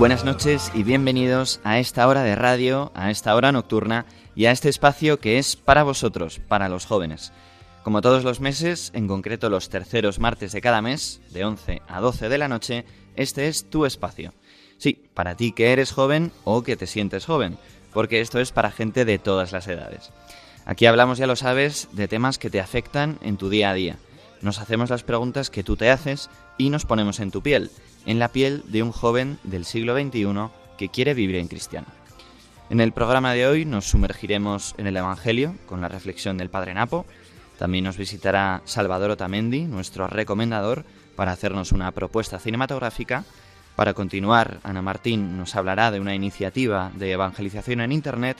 Buenas noches y bienvenidos a esta hora de radio, a esta hora nocturna y a este espacio que es para vosotros, para los jóvenes. Como todos los meses, en concreto los terceros martes de cada mes, de 11 a 12 de la noche, este es tu espacio. Sí, para ti que eres joven o que te sientes joven, porque esto es para gente de todas las edades. Aquí hablamos, ya lo sabes, de temas que te afectan en tu día a día. Nos hacemos las preguntas que tú te haces y nos ponemos en tu piel, en la piel de un joven del siglo XXI que quiere vivir en cristiano. En el programa de hoy nos sumergiremos en el Evangelio con la reflexión del Padre Napo. También nos visitará Salvador Otamendi, nuestro recomendador, para hacernos una propuesta cinematográfica. Para continuar, Ana Martín nos hablará de una iniciativa de evangelización en Internet.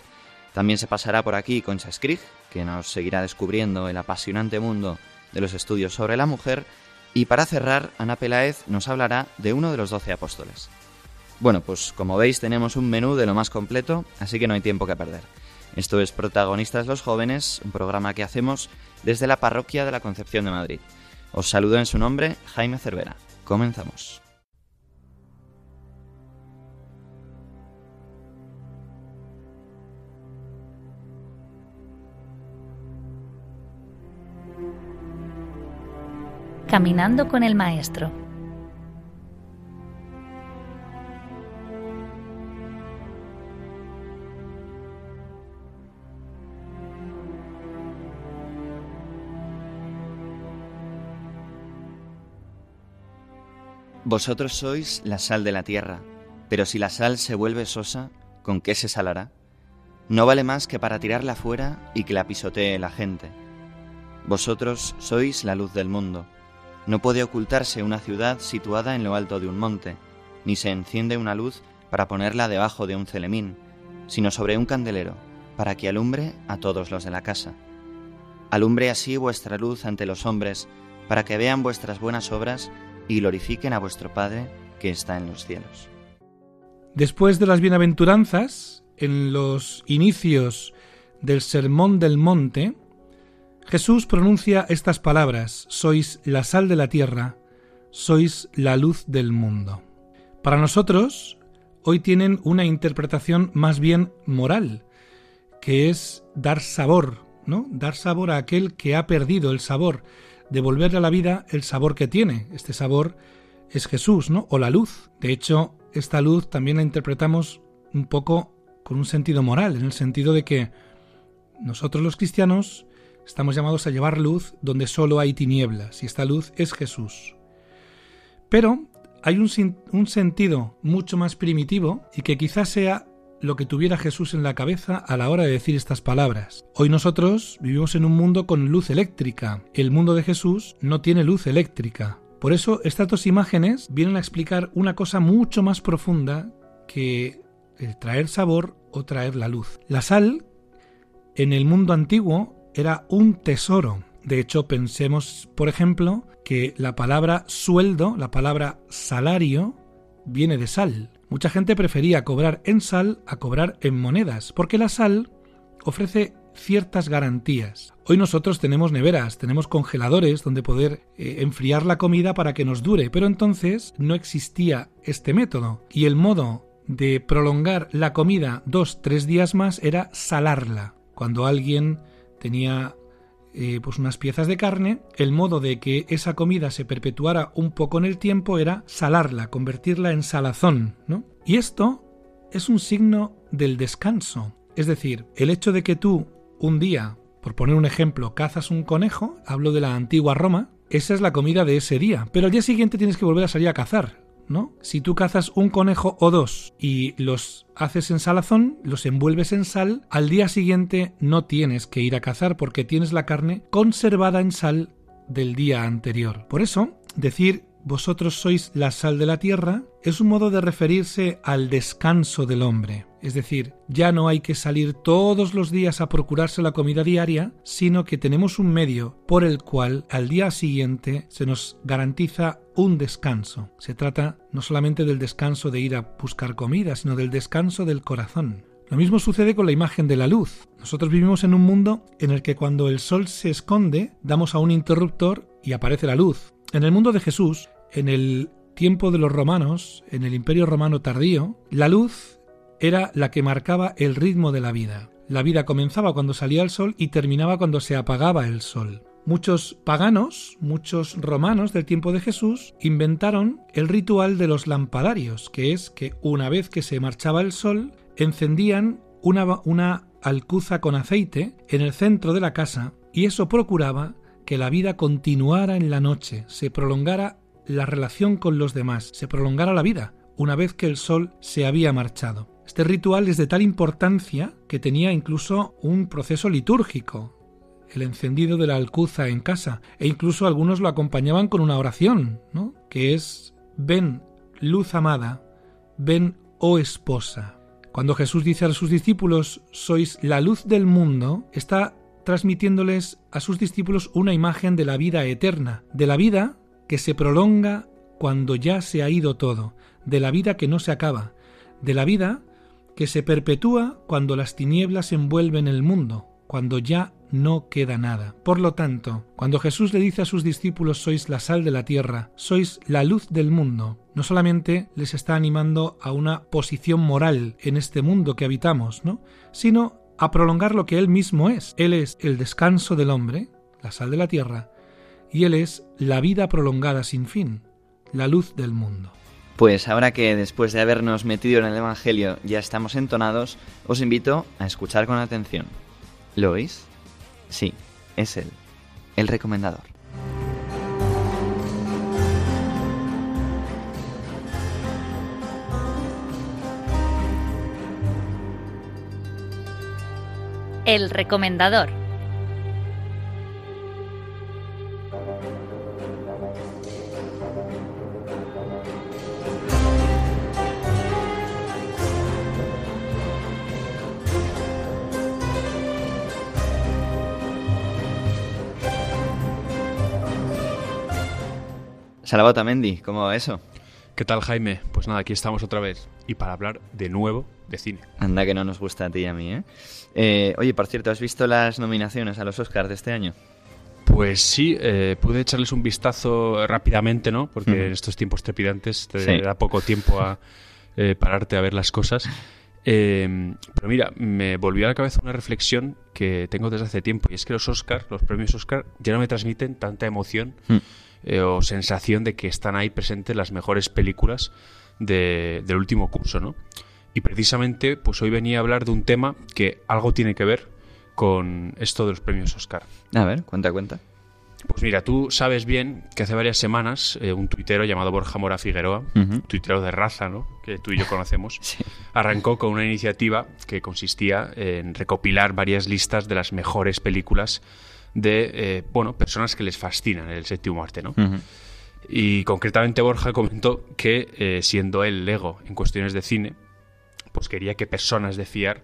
También se pasará por aquí Concha Skrig, que nos seguirá descubriendo el apasionante mundo de los estudios sobre la mujer. Y para cerrar, Ana Peláez nos hablará de uno de los doce apóstoles. Bueno, pues como veis tenemos un menú de lo más completo, así que no hay tiempo que perder. Esto es Protagonistas los Jóvenes, un programa que hacemos desde la Parroquia de la Concepción de Madrid. Os saludo en su nombre, Jaime Cervera. Comenzamos. Caminando con el Maestro. Vosotros sois la sal de la tierra, pero si la sal se vuelve sosa, ¿con qué se salará? No vale más que para tirarla fuera y que la pisotee la gente. Vosotros sois la luz del mundo. No puede ocultarse una ciudad situada en lo alto de un monte, ni se enciende una luz para ponerla debajo de un celemín, sino sobre un candelero, para que alumbre a todos los de la casa. Alumbre así vuestra luz ante los hombres, para que vean vuestras buenas obras y glorifiquen a vuestro Padre que está en los cielos. Después de las bienaventuranzas, en los inicios del Sermón del Monte, Jesús pronuncia estas palabras, sois la sal de la tierra, sois la luz del mundo. Para nosotros, hoy tienen una interpretación más bien moral, que es dar sabor, ¿no? Dar sabor a aquel que ha perdido el sabor, devolverle a la vida el sabor que tiene. Este sabor es Jesús, ¿no? O la luz. De hecho, esta luz también la interpretamos un poco con un sentido moral, en el sentido de que nosotros los cristianos estamos llamados a llevar luz donde solo hay tinieblas, y esta luz es Jesús. Pero hay un, un sentido mucho más primitivo y que quizás sea lo que tuviera Jesús en la cabeza a la hora de decir estas palabras. Hoy nosotros vivimos en un mundo con luz eléctrica. El mundo de Jesús no tiene luz eléctrica. Por eso estas dos imágenes vienen a explicar una cosa mucho más profunda que el traer sabor o traer la luz. La sal en el mundo antiguo era un tesoro. De hecho, pensemos, por ejemplo, que la palabra sueldo, la palabra salario, viene de sal. Mucha gente prefería cobrar en sal a cobrar en monedas, porque la sal ofrece ciertas garantías. Hoy nosotros tenemos neveras, tenemos congeladores donde poder eh, enfriar la comida para que nos dure, pero entonces no existía este método y el modo de prolongar la comida dos, tres días más era salarla. Cuando alguien tenía eh, pues unas piezas de carne, el modo de que esa comida se perpetuara un poco en el tiempo era salarla, convertirla en salazón, ¿no? Y esto es un signo del descanso. Es decir, el hecho de que tú un día, por poner un ejemplo, cazas un conejo, hablo de la antigua Roma, esa es la comida de ese día, pero al día siguiente tienes que volver a salir a cazar. Si tú cazas un conejo o dos y los haces en salazón, los envuelves en sal, al día siguiente no tienes que ir a cazar porque tienes la carne conservada en sal del día anterior. Por eso, decir vosotros sois la sal de la tierra es un modo de referirse al descanso del hombre. Es decir, ya no hay que salir todos los días a procurarse la comida diaria, sino que tenemos un medio por el cual al día siguiente se nos garantiza un descanso. Se trata no solamente del descanso de ir a buscar comida, sino del descanso del corazón. Lo mismo sucede con la imagen de la luz. Nosotros vivimos en un mundo en el que cuando el sol se esconde, damos a un interruptor y aparece la luz. En el mundo de Jesús, en el tiempo de los romanos, en el imperio romano tardío, la luz era la que marcaba el ritmo de la vida. La vida comenzaba cuando salía el sol y terminaba cuando se apagaba el sol. Muchos paganos, muchos romanos del tiempo de Jesús, inventaron el ritual de los lampadarios, que es que una vez que se marchaba el sol, encendían una, una alcuza con aceite en el centro de la casa y eso procuraba que la vida continuara en la noche, se prolongara la relación con los demás, se prolongara la vida, una vez que el sol se había marchado. Este ritual es de tal importancia que tenía incluso un proceso litúrgico, el encendido de la alcuza en casa, e incluso algunos lo acompañaban con una oración, ¿no? que es Ven, luz amada, ven, oh esposa. Cuando Jesús dice a sus discípulos, sois la luz del mundo, está transmitiéndoles a sus discípulos una imagen de la vida eterna, de la vida que se prolonga cuando ya se ha ido todo, de la vida que no se acaba, de la vida que se perpetúa cuando las tinieblas envuelven el mundo, cuando ya no queda nada. Por lo tanto, cuando Jesús le dice a sus discípulos sois la sal de la tierra, sois la luz del mundo, no solamente les está animando a una posición moral en este mundo que habitamos, ¿no? sino a prolongar lo que Él mismo es. Él es el descanso del hombre, la sal de la tierra, y Él es la vida prolongada sin fin, la luz del mundo. Pues ahora que después de habernos metido en el Evangelio ya estamos entonados, os invito a escuchar con atención. ¿Lo oís? Sí, es Él, el recomendador. El recomendador. Salabota Mendy, ¿cómo va eso? ¿Qué tal, Jaime? Pues nada, aquí estamos otra vez. Y para hablar de nuevo de cine. Anda que no nos gusta a ti y a mí, ¿eh? ¿eh? Oye, por cierto, ¿has visto las nominaciones a los Oscars de este año? Pues sí, eh, pude echarles un vistazo rápidamente, ¿no? Porque en estos tiempos trepidantes te da poco tiempo a eh, pararte a ver las cosas. pero mira, me volvió a la cabeza una reflexión que tengo desde hace tiempo y es que los Oscars, los premios Oscar, ya no me transmiten tanta emoción mm. O sensación de que están ahí presentes las mejores películas del último curso, ¿no? Y precisamente, pues hoy venía a hablar de un tema que algo tiene que ver con esto de los premios Oscar. A ver, cuenta, cuenta. Pues mira, tú sabes bien que hace varias semanas eh, un tuitero llamado Borja Mora Figueroa, tuitero de raza, ¿no? que tú y yo conocemos, arrancó con una iniciativa que consistía en recopilar varias listas de las mejores películas de eh, bueno, personas que les fascinan el séptimo arte. ¿no? Y concretamente Borja comentó que, eh, siendo él lego en cuestiones de cine, pues quería que personas de fiar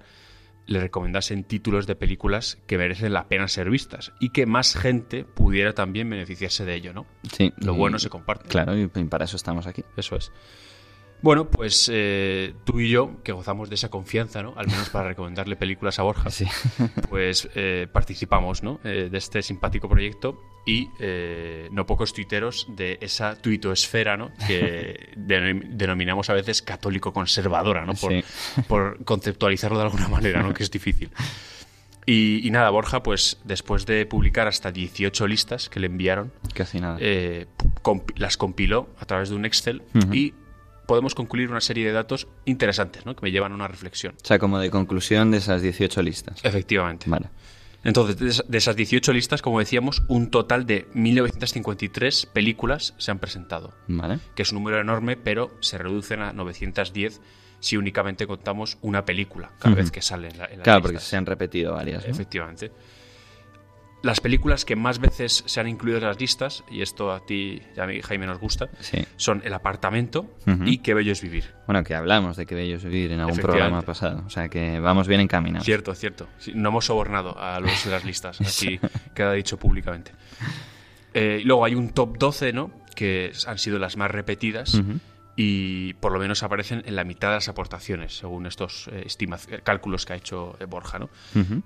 le recomendasen títulos de películas que merecen la pena ser vistas y que más gente pudiera también beneficiarse de ello, ¿no? Sí. Lo bueno se comparte. Claro, y para eso estamos aquí. Eso es. Bueno, pues eh, tú y yo, que gozamos de esa confianza, ¿no? Al menos para recomendarle películas a Borja, sí. pues eh, participamos, ¿no? Eh, de este simpático proyecto y no pocos tuiteros de esa tuitoesfera, ¿no? Que denominamos a veces católico conservadora, ¿no? Por, por, conceptualizarlo de alguna manera, ¿no? Que es difícil. Y, nada, Borja, pues después de publicar hasta 18 listas que le enviaron, Casi nada. las compiló a través de un Excel y podemos concluir una serie de datos interesantes, ¿no? Que me llevan a una reflexión. O sea, como de conclusión de esas 18 listas. Efectivamente. Vale. Entonces, de esa- de esas 18 listas, como decíamos, un total de 1953 películas se han presentado, Vale. que es un número enorme, pero se reducen a 910 si únicamente contamos una película cada vez que sale en, la, en las Claro, porque se han repetido varias. ¿no? Efectivamente. Las películas que más veces se han incluido en las listas, y esto a ti y a mí, Jaime, nos gusta, Sí. son El apartamento y Qué bello es vivir. Bueno, que hablamos de que bello es vivir en algún programa pasado. O sea que vamos bien encaminados. Cierto, cierto. Sí, no hemos sobornado a los de las listas, así queda dicho públicamente. Eh, y luego hay un top 12, ¿no? Que han sido las más repetidas Ujú. Y por lo menos aparecen en la mitad de las aportaciones, según estos eh, eh, cálculos que ha hecho eh, Borja, ¿no?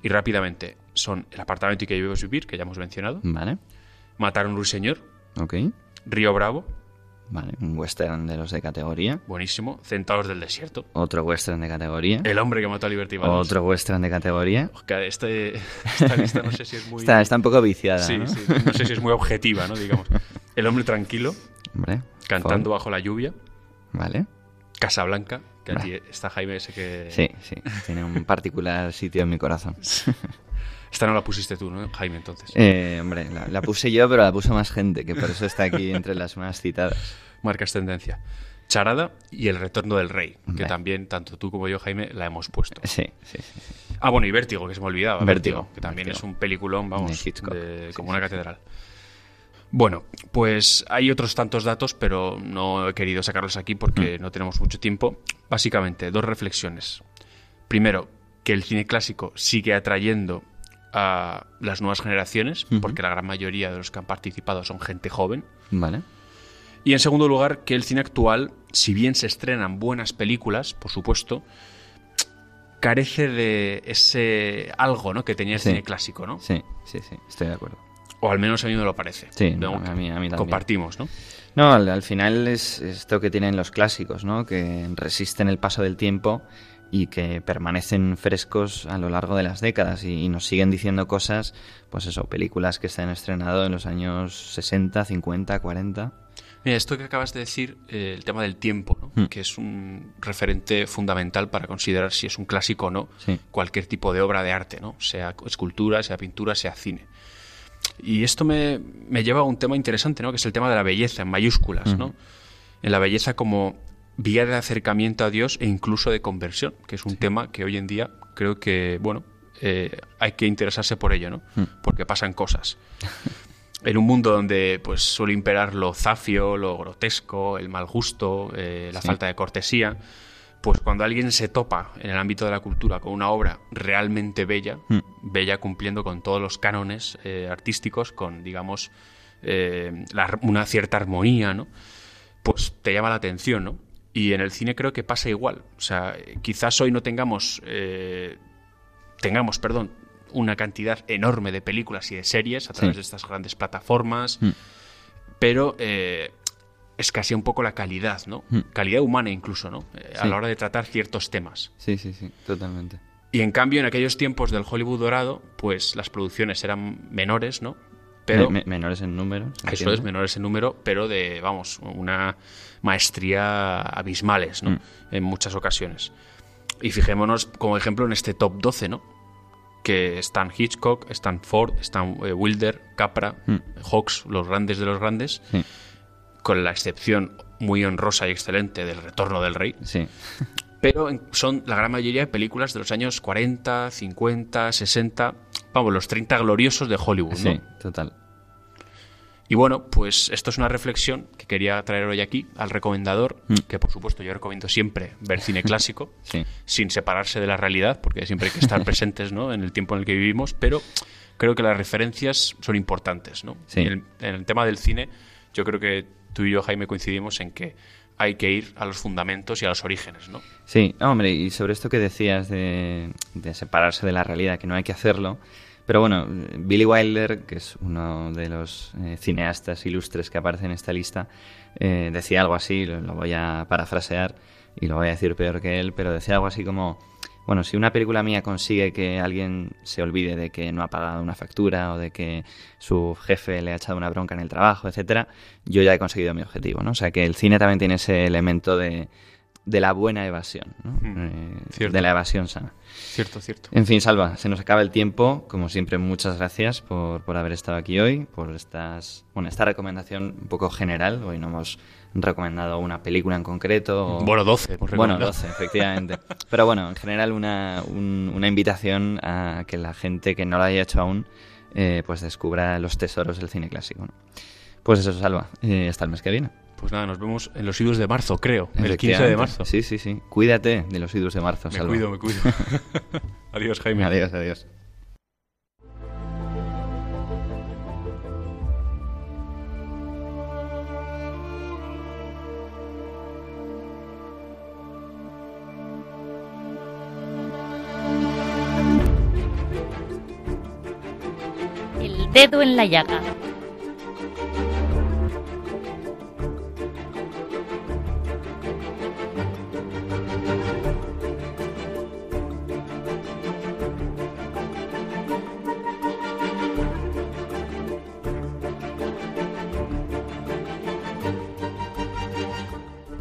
Y rápidamente son El apartamento y que debemos vivir, que ya hemos mencionado, Vale. Matar a un ruiseñor, Ok. Río Bravo, Vale. Un western de los de categoría. buenísimo, Centauros del desierto, Otro western de categoría. El hombre que mató a Liberty Balance. Otro western de categoría. Este, esta lista no sé si es muy... Está, está un poco viciada. Sí, ¿no? sí, no sé si es muy objetiva, ¿no? Digamos. El hombre tranquilo, Hombre. cantando Ford. bajo la lluvia, Vale. Casablanca, que Bah. aquí está Jaime ese que... Sí, sí. Tiene un particular sitio en mi corazón. Esta no la pusiste tú, ¿no? Jaime, entonces. Eh, hombre, la, la puse yo, pero la puso más gente, que por eso está aquí entre las más citadas. Marcas tendencia. Charada y El retorno del rey, que también tanto tú como yo, Jaime, la hemos puesto. Sí, sí. Ah, bueno, y Vértigo, que se me olvidaba. Vértigo, que también Vértigo. es un peliculón, vamos, De de- como sí, una sí. Bueno, pues hay otros tantos datos, pero no he querido sacarlos aquí porque Mm. no tenemos mucho tiempo. Básicamente, dos reflexiones. Primero, que el cine clásico sigue atrayendo a las nuevas generaciones, porque la gran mayoría de los que han participado son gente joven. Vale. Y en segundo lugar, que el cine actual, si bien se estrenan buenas películas, por supuesto, carece de ese algo ¿no? que tenía el Sí. cine clásico, ¿no? Sí, sí, sí. Estoy de acuerdo. O al menos a mí me lo parece. Sí, a mí- a mí también. Compartimos, ¿no? No, al, al final es esto que tienen los clásicos, ¿no? Que resisten el paso del tiempo y que permanecen frescos a lo largo de las décadas y, y nos siguen diciendo cosas, pues eso, películas que se han estrenado en los años 60, 50, 40. Mira, esto que acabas de decir, eh, el tema del tiempo, ¿no? Mm. que es un referente fundamental para considerar si es un clásico o no Sí. cualquier tipo de obra de arte, ¿no? sea escultura, sea pintura, sea cine. Y esto me, me lleva a un tema interesante, ¿no? que es el tema de la belleza en mayúsculas, ¿no? En la belleza como vía de acercamiento a Dios e incluso de conversión, que es un tema que hoy en día creo que, bueno, eh, hay que interesarse por ello, ¿no? Mm. Porque pasan cosas. En un mundo donde pues suele imperar lo zafio, lo grotesco, el mal gusto, eh, la Sí. falta de cortesía, pues cuando alguien se topa en el ámbito de la cultura con una obra realmente bella, Mm. bella cumpliendo con todos los cánones eh, artísticos, con, digamos, eh, la- una cierta armonía, ¿no? Pues te llama la atención, ¿no? Y en el cine creo que pasa igual. O sea, quizás hoy no tengamos, eh, tengamos, perdón, una cantidad enorme de películas y de series a través Sí. de estas grandes plataformas, Mm. pero eh, escasea un poco la calidad, ¿no? Mm. Calidad humana incluso, ¿no? Eh, A la hora de tratar ciertos temas. Sí, sí, sí, totalmente. Y en cambio, en aquellos tiempos del Hollywood dorado, pues las producciones eran menores, ¿no? Pero Me- me- menores en número. eso es, menores en número, pero de, vamos, una maestría abismales, ¿no? Mm. En muchas ocasiones. Y fijémonos como ejemplo en este top 12, ¿no? Que están Hitchcock, están Ford, están eh, Wilder, Capra, Mm. Hawks, los grandes de los grandes, Sí, con la excepción muy honrosa y excelente del Retorno del Rey. sí. Pero son la gran mayoría de películas de los años 40, 50, 60, vamos, los 30 gloriosos de Hollywood, ¿no? Sí, total. Y bueno, pues esto es una reflexión que quería traer hoy aquí al recomendador, Mm. que por supuesto yo recomiendo siempre ver cine clásico, Sí. sin separarse de la realidad, porque siempre hay que estar presentes ¿no? en el tiempo en el que vivimos, pero creo que las referencias son importantes. ¿no? Sí. En, el, en el tema del cine, yo creo que tú y yo, Jaime, coincidimos en que hay que ir a los fundamentos y a los orígenes. ¿no? Sí, hombre, y sobre esto que decías de, separarse de la realidad, que no hay que hacerlo. Pero bueno, Billy Wilder, que es uno de los eh, cineastas ilustres que aparece en esta lista, eh, decía algo así, lo voy a parafrasear y lo voy a decir peor que él, pero decía algo así como, bueno, si una película mía consigue que alguien se olvide de que no ha pagado una factura o de que su jefe le ha echado una bronca en el trabajo, etcétera, yo ya he conseguido mi objetivo, ¿no? O sea que el cine también tiene ese elemento de, de la buena evasión, eh, de la evasión sana. Cierto, cierto. En fin, Salva, se nos acaba el tiempo. Como siempre, muchas gracias por, por haber estado aquí hoy, por estas, bueno, esta recomendación un poco general. Hoy no hemos recomendado una película en concreto. Bueno, 12. Bueno, 12, efectivamente. Pero bueno, en general una, una invitación a que la gente que no lo haya hecho aún eh, pues descubra los tesoros del cine clásico. Pues eso, Salva. Eh, hasta el mes que viene. Pues nada, nos vemos en los idus de marzo, creo. El 15 de marzo. Sí, sí, sí. Cuídate de los idus de marzo, Me cuido, me cuido. adiós, Jaime. Adiós, adiós. Dedo en la llaga.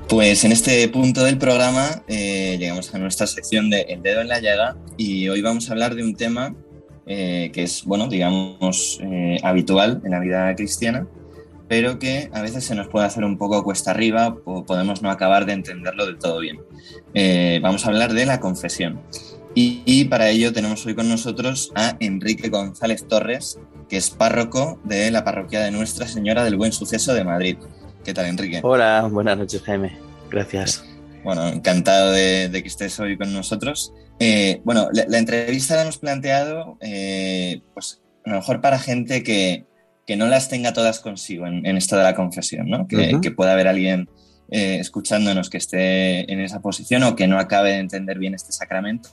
Pues en este punto del programa eh, llegamos a nuestra sección de El dedo en la llaga y hoy vamos a hablar de un tema eh, que es, bueno, digamos, eh, habitual en la vida cristiana, pero que a veces se nos puede hacer un poco cuesta arriba o podemos no acabar de entenderlo del todo bien. vamos a hablar de la confesión. Y, y, para ello tenemos hoy con nosotros a Enrique González Torres, que es párroco de la parroquia de Nuestra Señora del Buen Suceso de Madrid. ¿Qué tal, Enrique? Hola, buenas noches, Jaime. Gracias. Bueno, encantado de, que estés hoy con nosotros. Eh, bueno, la, entrevista la hemos planteado, eh, pues a lo mejor para gente que, que, no las tenga todas consigo en, esto de la confesión, ¿no? Que, que pueda haber alguien eh, escuchándonos que esté en esa posición o que no acabe de entender bien este sacramento.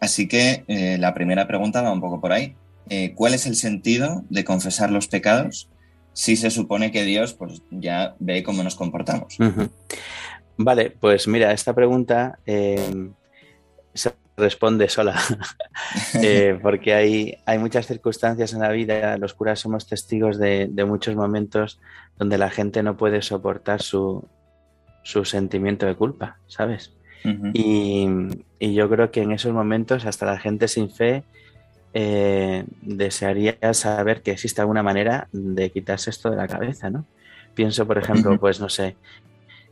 Así que la primera pregunta va un poco por ahí. ¿Cuál es el sentido de confesar los pecados si se supone que Dios pues, ya ve cómo nos comportamos. Vale, pues mira, esta pregunta eh, se responde sola, eh, porque hay, hay muchas circunstancias en la vida, los curas somos testigos de, muchos momentos donde la gente no puede soportar su, su sentimiento de culpa, ¿sabes? y, y yo creo que en esos momentos hasta la gente sin fe eh, desearía saber que existe alguna manera de quitarse esto de la cabeza, ¿no? Pienso, por ejemplo, pues no sé,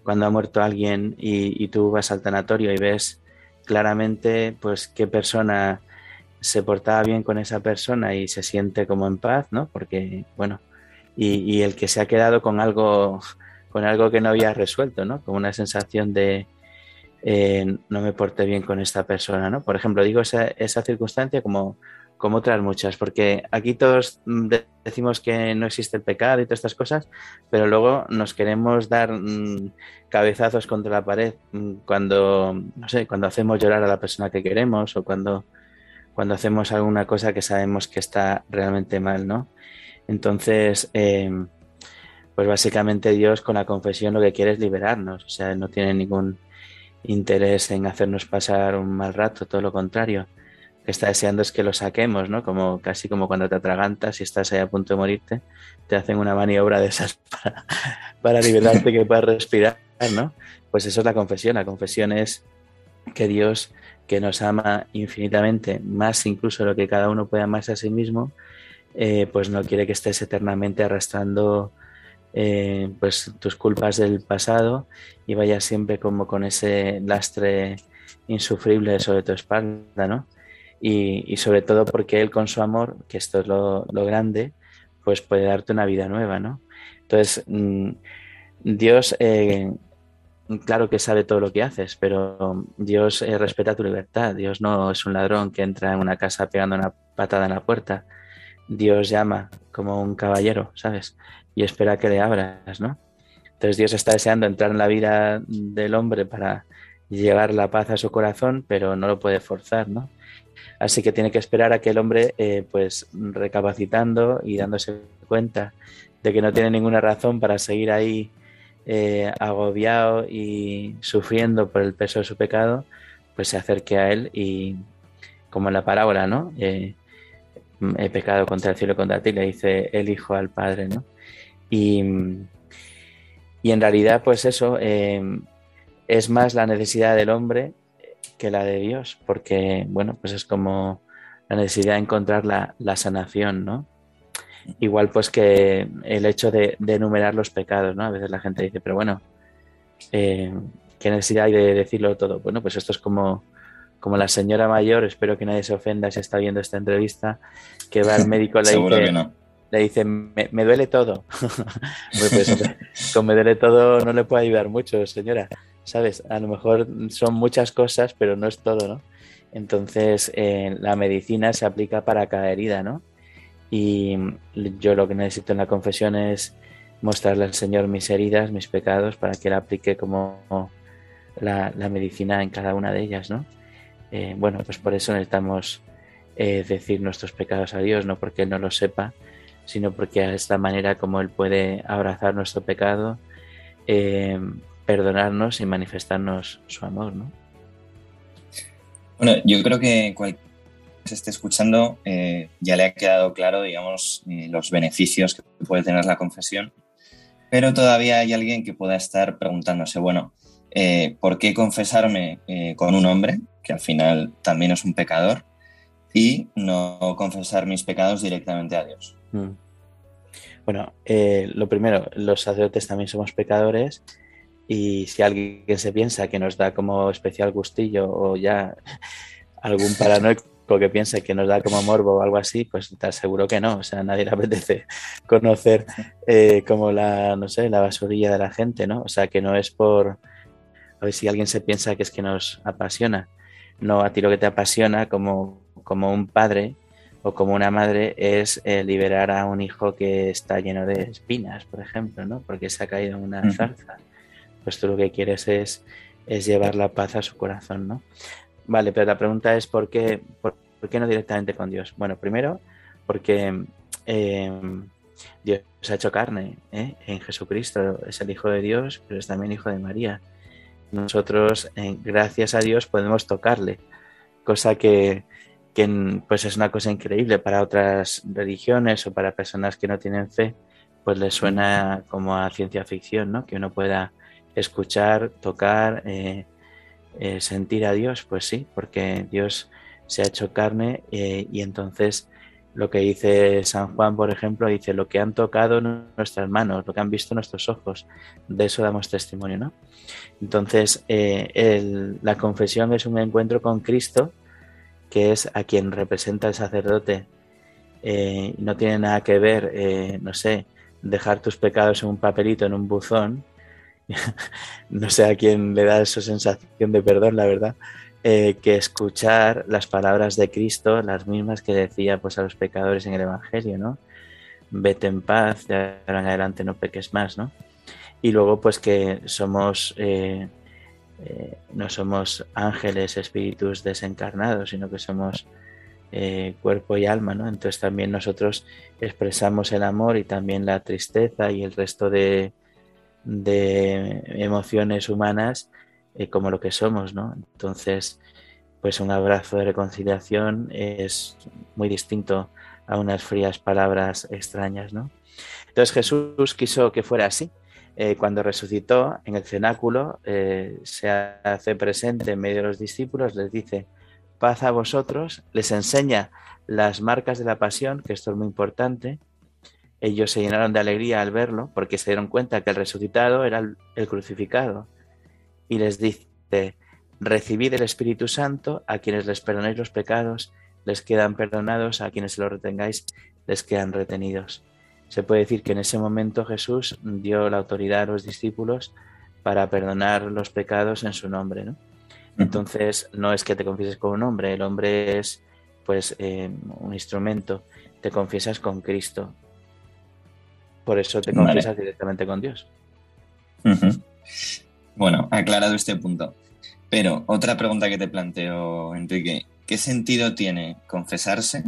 cuando ha muerto alguien y, tú vas al tanatorio y ves claramente pues qué persona se portaba bien con esa persona y se siente como en paz, ¿no? Porque, bueno, y, el que se ha quedado con algo, con algo que no había resuelto, ¿no? Con una sensación de eh, no me porté bien con esta persona, ¿no? Por ejemplo, digo esa, esa circunstancia como como otras muchas, porque aquí todos mm, decimos que no existe el pecado y todas estas cosas, pero luego nos queremos dar mm, cabezazos contra la pared mm, cuando, no sé, cuando hacemos llorar a la persona que queremos o cuando, cuando hacemos alguna cosa que sabemos que está realmente mal, ¿no? Entonces, em, pues básicamente Dios con la confesión lo que quiere es liberarnos, o sea, no tiene ningún interés en hacernos pasar un mal rato, todo lo contrario que está deseando es que lo saquemos, ¿no? Como casi como cuando te atragantas y estás ahí a punto de morirte, te hacen una maniobra de esas para, para liberarte que puedas respirar, ¿no? Pues eso es la confesión. La confesión es que Dios, que nos ama infinitamente, más incluso lo que cada uno puede amarse a sí mismo, eh, pues no quiere que estés eternamente arrastrando eh, pues tus culpas del pasado y vayas siempre como con ese lastre insufrible sobre tu espalda, ¿no? Y, sobre todo porque Él con su amor, que esto es lo, grande, pues puede darte una vida nueva, ¿no? Entonces, mm, Dios, eh, claro que sabe todo lo que haces, pero Dios eh, respeta tu libertad. Dios no es un ladrón que entra en una casa pegando una patada en la puerta. Dios llama como un caballero, ¿sabes? Y espera que le abras, ¿no? Entonces Dios está deseando entrar en la vida del hombre para llevar la paz a su corazón, pero no lo puede forzar, ¿no? Así que tiene que esperar a que el hombre, eh, pues recapacitando y dándose cuenta de que no tiene ninguna razón para seguir ahí eh, agobiado y sufriendo por el peso de su pecado, pues se acerque a él y, como en la parábola, ¿no? Eh, he pecado contra el cielo y contra ti, le dice el hijo al padre, ¿no? Y, y en realidad, pues eso, es más la necesidad del hombre que la de Dios, porque, bueno, pues es como la necesidad de encontrar la, sanación, ¿no? Igual pues que el hecho de, enumerar los pecados, ¿no? A veces la gente dice, pero bueno, eh, ¿qué necesidad hay de decirlo todo? Bueno, pues esto es como, como la señora mayor, espero que nadie se ofenda si está viendo esta entrevista, que va al médico le dice, le dice, me, duele todo. pues, con me duele todo no le puede ayudar mucho, señora. ¿Sabes? A lo mejor son muchas cosas, pero no es todo, ¿no? Entonces, eh, la medicina se aplica para cada herida, ¿no? Y yo lo que necesito en la confesión es mostrarle al Señor mis heridas, mis pecados, para que Él aplique como la, medicina en cada una de ellas, ¿no? Eh, bueno, pues por eso necesitamos eh, decir nuestros pecados a Dios, no porque Él no lo sepa, sino porque es la manera como Él puede abrazar nuestro pecado, eh, perdonarnos y manifestarnos su amor, ¿no? Bueno, yo creo que cualquier que se esté escuchando eh, ya le ha quedado claro, digamos, eh, los beneficios que puede tener la confesión, pero todavía hay alguien que pueda estar preguntándose, bueno, ¿por qué confesarme con un hombre, que al final también es un pecador, y no confesar mis pecados directamente a Dios? Mm. Bueno, eh, lo primero, los sacerdotes también somos pecadores y si alguien se piensa que nos da como especial gustillo o ya algún paranoico que piense que nos da como morbo o algo así, pues te aseguro que no. O sea, a nadie le apetece conocer eh, como la, no sé, la basurilla de la gente, ¿no? O sea, que no es por... A ver si alguien se piensa que es que nos apasiona. No, a ti lo que te apasiona como, como un padre o como una madre es eh, liberar a un hijo que está lleno de espinas, por ejemplo, ¿no? Porque se ha caído en una zarza. Pues tú lo que quieres es, es llevar la paz a su corazón, ¿no? Vale, pero la pregunta es ¿por qué, por, qué no directamente con Dios? Bueno, primero, porque em, Dios se ha hecho carne ¿eh? en Jesucristo, es el Hijo de Dios, pero es también Hijo de María. Nosotros, eh, gracias a Dios, podemos tocarle, cosa que, que pues es una cosa increíble para otras religiones o para personas que no tienen fe, pues les suena como a ciencia ficción, ¿no? Que uno pueda escuchar, tocar, eh, eh, sentir a Dios, pues sí, porque Dios se ha hecho carne eh, y entonces lo que dice San Juan, por ejemplo, dice lo que han tocado nuestras manos, lo que han visto nuestros ojos, de eso damos testimonio, ¿no? Entonces, la confesión es un encuentro con Cristo que es a quien representa el sacerdote. Eh, no tiene nada que ver, eh, no sé, dejar tus pecados en un papelito, en un buzón. no sé a quién le da esa sensación de perdón, la verdad. Eh, que escuchar las palabras de Cristo, las mismas que decía pues a los pecadores en el Evangelio, ¿no? Vete en paz, de ahora en adelante no peques más, ¿no? Y luego pues que somos no somos ángeles, espíritus desencarnados, sino que somos eh, cuerpo y alma, ¿no? Entonces también nosotros expresamos el amor y también la tristeza y el resto de, emociones humanas eh, como lo que somos, ¿no? Entonces, pues un abrazo de reconciliación es muy distinto a unas frías palabras extrañas, ¿no? Entonces Jesús quiso que fuera así, eh, cuando resucitó en el cenáculo, eh, se hace presente en medio de los discípulos, les dice, paz a vosotros, les enseña las marcas de la pasión, que esto es muy importante. Ellos se llenaron de alegría al verlo porque se dieron cuenta que el resucitado era el crucificado. Y les dice, recibid el Espíritu Santo, a quienes les perdonéis los pecados, les quedan perdonados, a quienes se los retengáis, les quedan retenidos se puede decir que en ese momento Jesús dio la autoridad a los discípulos para perdonar los pecados en su nombre. ¿no? Entonces, no es que te confieses con un hombre, el hombre es pues eh, un instrumento, te confiesas con Cristo. Por eso te confiesas directamente con Dios. Bueno, aclarado este punto. Pero otra pregunta que te planteo, Enrique, ¿qué sentido tiene confesarse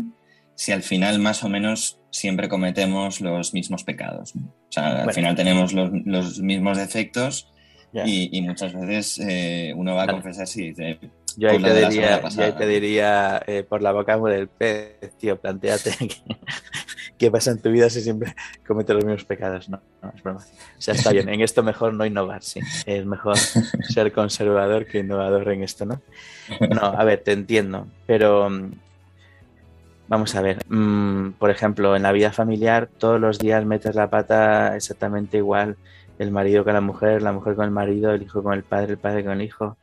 si al final más o menos siempre cometemos los mismos pecados. O sea, al final tenemos los, mismos defectos y, muchas veces eh, uno va a confesarse y dice... Yo ahí, te diría, yo te diría, eh, por la boca del pez, tío, planteate ¿qué pasa en tu vida si siempre cometes los mismos pecados? No, no, es broma. O sea, está bien, en esto mejor no innovar, sí. Es mejor ser conservador que innovador en esto, ¿no? No, a ver, te entiendo, pero vamos a ver, mm, por ejemplo, en la vida familiar todos los días metes la pata exactamente igual, el marido con la mujer, la mujer con el marido, el hijo con el padre, el padre con el hijo,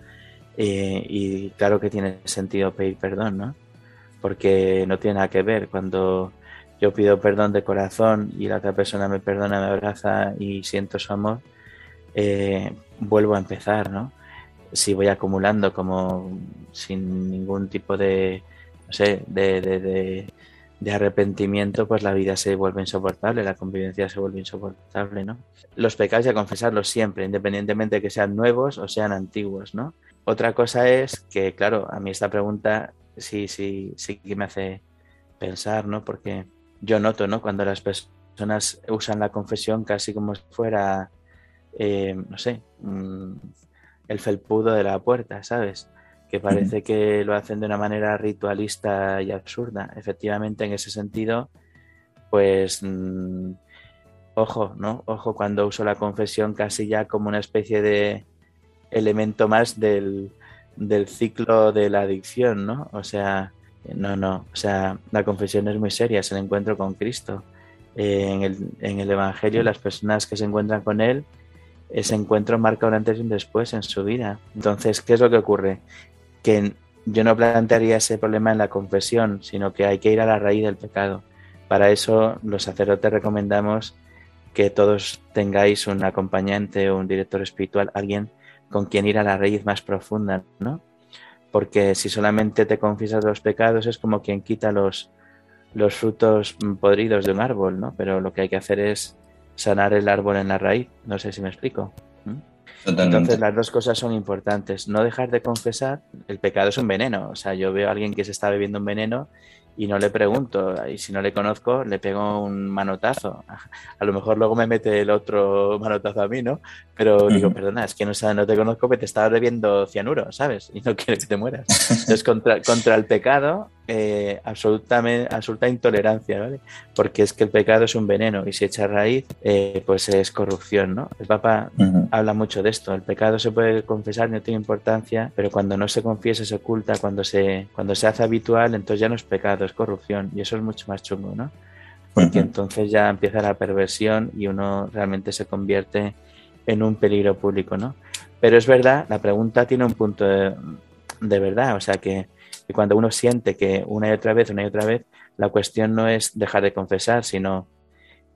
eh, y claro que tiene sentido pedir perdón, ¿no? Porque no tiene nada que ver cuando yo pido perdón de corazón y la otra persona me perdona, me abraza y siento su amor, eh, vuelvo a empezar, ¿no? Si voy acumulando como sin ningún tipo de, no sé, de, de, arrepentimiento, pues la vida se vuelve insoportable, la convivencia se vuelve insoportable, ¿no? Los pecados hay que confesarlos siempre, independientemente de que sean nuevos o sean antiguos, ¿no? Otra cosa es que, claro, a mí esta pregunta sí, sí, sí que me hace pensar, ¿no? Porque yo noto, ¿no? Cuando las personas usan la confesión casi como si fuera, eh, no sé, mm, el felpudo de la puerta, ¿sabes? Que parece que lo hacen de una manera ritualista y absurda. Efectivamente, en ese sentido, pues, mm, ojo, ¿no? Ojo cuando uso la confesión casi ya como una especie de elemento más del, del ciclo de la adicción, ¿no? O sea, no, no, o sea, la confesión es muy seria, es el encuentro con Cristo. Eh, en, el, en, el, Evangelio, las personas que se encuentran con Él, ese encuentro marca un antes y un después en su vida. Entonces, ¿qué es lo que ocurre? Que yo no plantearía ese problema en la confesión, sino que hay que ir a la raíz del pecado. Para eso, los sacerdotes recomendamos que todos tengáis un acompañante o un director espiritual, alguien con quien ir a la raíz más profunda, ¿no? porque si solamente te confiesas los pecados es como quien quita los, los frutos podridos de un árbol, ¿no? Pero lo que hay que hacer es sanar el árbol en la raíz. No sé si me explico. Entonces las dos cosas son importantes. No dejar de confesar, el pecado es un veneno. O sea, yo veo a alguien que se está bebiendo un veneno y no le pregunto, y si no le conozco, le pego un manotazo. A lo mejor luego me mete el otro manotazo a mí, ¿no? Pero digo, perdona, es que no, no te conozco, que te estaba bebiendo cianuro, ¿sabes? Y no quiero que te mueras. Entonces, contra, contra el pecado, eh, absolutamente, absoluta intolerancia, ¿vale? Porque es que el pecado es un veneno y si echa raíz, eh, pues es corrupción, ¿no? El Papa habla mucho de esto. El pecado se puede confesar, no tiene importancia, pero cuando no se confiesa, se oculta, cuando se, cuando se hace habitual, entonces ya no es pecado, es corrupción y eso es mucho más chungo, ¿no? Porque entonces ya empieza la perversión y uno realmente se convierte en un peligro público, ¿no? Pero es verdad, la pregunta tiene un punto de, de verdad, o sea que y cuando uno siente que una y otra vez, una y otra vez, la cuestión no es dejar de confesar, sino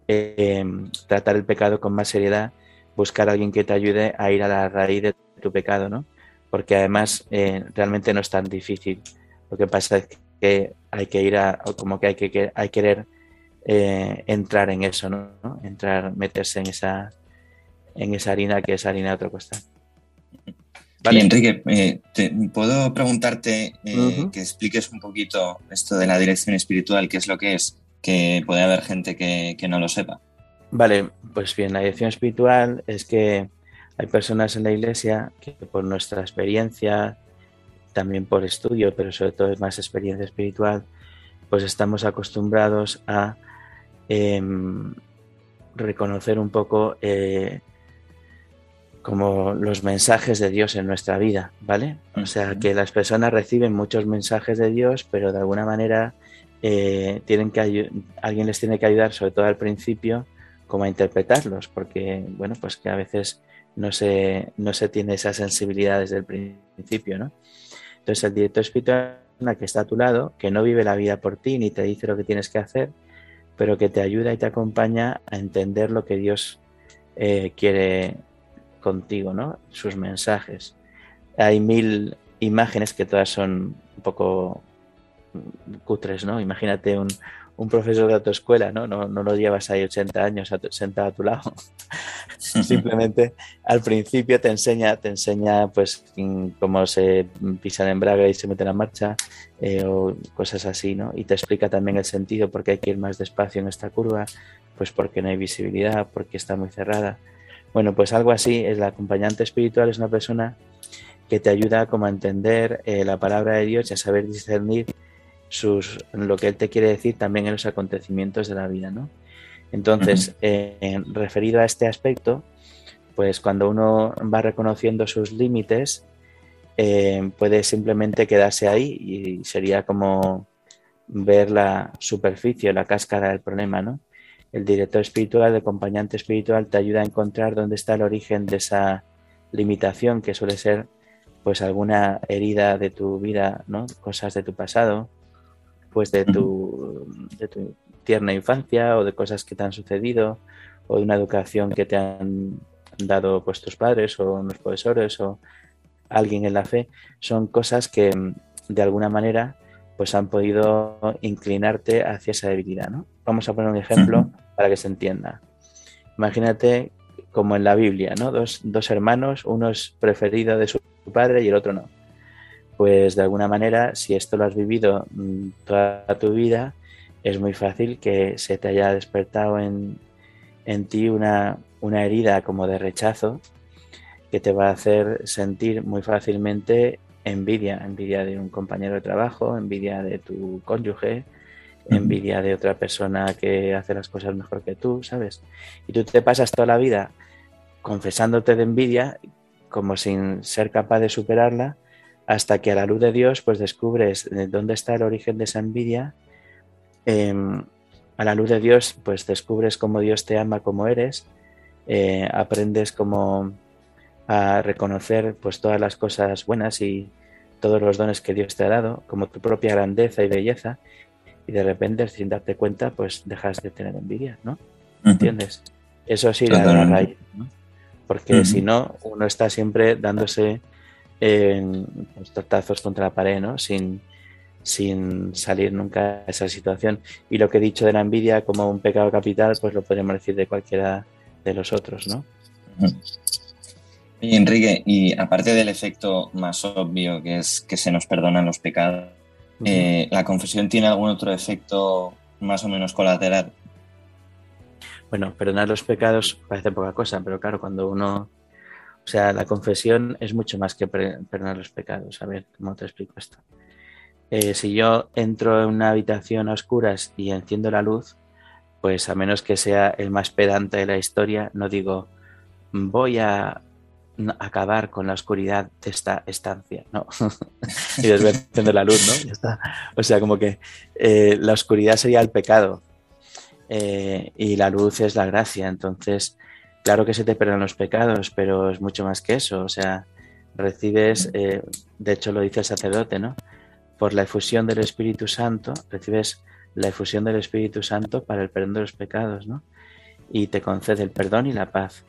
em, tratar el pecado con más seriedad, buscar a alguien que te ayude a ir a la raíz de tu pecado, ¿no? Porque además eh, realmente no es tan difícil. Lo que pasa es que hay que ir a, como que hay que hay querer eh, entrar en eso, ¿no? Entrar, meterse en esa, en esa harina que es harina de otro costal. Vale. Enrique, eh, ¿puedo preguntarte eh, que expliques un poquito esto de la dirección espiritual, qué es lo que es? Que puede haber gente que, no lo sepa. Vale, pues bien, la dirección espiritual es que hay personas en la iglesia que por nuestra experiencia, también por estudio, pero sobre todo es más experiencia espiritual, pues estamos acostumbrados a em, reconocer un poco eh, como los mensajes de Dios en nuestra vida, ¿vale? O sea, que las personas reciben muchos mensajes de Dios, pero de alguna manera eh, tienen que alguien les tiene que ayudar, sobre todo al principio, como a interpretarlos, porque, bueno, pues que a veces no se, no se tiene esa sensibilidad desde el principio, ¿no? Entonces, el director espiritual que está a tu lado, que no vive la vida por ti ni te dice lo que tienes que hacer, pero que te ayuda y te acompaña a entender lo que Dios eh, quiere contigo, ¿no? Sus mensajes. Hay mil imágenes que todas son un poco cutres, ¿no? Imagínate un, profesor de autoescuela, ¿no? ¿no? No lo llevas ahí 80 años sentado a tu lado. Simplemente al principio te enseña, te enseña pues cómo se pisa el embrague y se mete en marcha eh, o cosas así, ¿no? Y te explica también el sentido, porque hay que ir más despacio en esta curva, pues porque no hay visibilidad, porque está muy cerrada. Bueno, pues algo así, el acompañante espiritual es una persona que te ayuda como a entender eh, la palabra de Dios y a saber discernir sus, lo que él te quiere decir también en los acontecimientos de la vida, ¿no? Entonces, eh, referido a este aspecto, pues cuando uno va reconociendo sus límites, eh, puede simplemente quedarse ahí y sería como ver la superficie, la cáscara del problema, ¿no? El director espiritual, el acompañante espiritual te ayuda a encontrar dónde está el origen de esa limitación que suele ser pues alguna herida de tu vida, ¿no? Cosas de tu pasado, pues de tu, de tu tierna infancia o de cosas que te han sucedido o de una educación que te han dado pues tus padres o unos profesores o alguien en la fe, son cosas que de alguna manera pues han podido inclinarte hacia esa debilidad, ¿no? Vamos a poner un ejemplo para que se entienda. Imagínate como en la Biblia, ¿no? Dos, dos hermanos, uno es preferido de su padre y el otro no. Pues de alguna manera, si esto lo has vivido mm, toda tu vida, es muy fácil que se te haya despertado en, en ti una, una herida como de rechazo que te va a hacer sentir muy fácilmente envidia, envidia de un compañero de trabajo, envidia de tu cónyuge, envidia de otra persona que hace las cosas mejor que tú, ¿sabes? Y tú te pasas toda la vida confesándote de envidia como sin ser capaz de superarla hasta que a la luz de Dios pues descubres dónde está el origen de esa envidia. Em, a la luz de Dios pues descubres cómo Dios te ama como eres, eh, aprendes cómo a reconocer pues todas las cosas buenas y todos los dones que Dios te ha dado, como tu propia grandeza y belleza, y de repente, sin darte cuenta, pues dejas de tener envidia, ¿no? ¿Entiendes? Eso sí la, la raíz, ¿no? Porque si no, uno está siempre dándose pues, tortazos contra la pared, ¿no? Sin, sin salir nunca de esa situación. Y lo que he dicho de la envidia como un pecado capital, pues lo podemos decir de cualquiera de los otros, ¿no? Y Enrique, y aparte del efecto más obvio que es que se nos perdonan los pecados, eh, ¿la confesión tiene algún otro efecto más o menos colateral? Bueno, perdonar los pecados parece poca cosa, pero claro, cuando uno, o sea, la confesión es mucho más que perdonar los pecados. A ver, ¿cómo te explico esto? Eh, si yo entro en una habitación a oscuras y enciendo la luz, pues a menos que sea el más pedante de la historia, no digo voy a acabar con la oscuridad de esta estancia, ¿no? y después la luz, ¿no? Ya está. O sea, como que eh, la oscuridad sería el pecado eh, y la luz es la gracia. Entonces, claro que se te perdonan los pecados, pero es mucho más que eso. O sea, recibes, eh, de hecho lo dice el sacerdote, ¿no? Por la efusión del Espíritu Santo, recibes la efusión del Espíritu Santo para el perdón de los pecados, ¿no? Y te concede el perdón y la paz.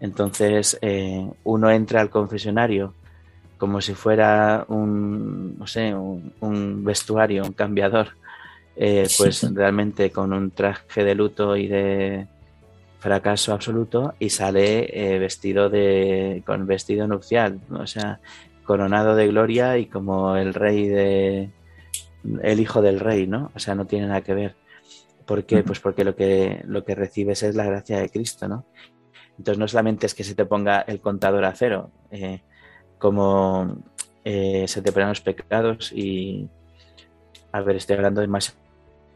Entonces, eh, uno entra al confesionario como si fuera un, no sé, un, vestuario, un cambiador, eh, pues realmente con un traje de luto y de fracaso absoluto y sale eh, vestido de, con vestido nupcial, o sea, coronado de gloria y como el rey de, el hijo del rey, ¿no? O sea, no tiene nada que ver. ¿Por qué? Pues porque lo que, lo que recibes es la gracia de Cristo, ¿no? Entonces no solamente es que se te ponga el contador a cero, eh, como eh, se te ponen los pecados y, a ver, estoy hablando de más,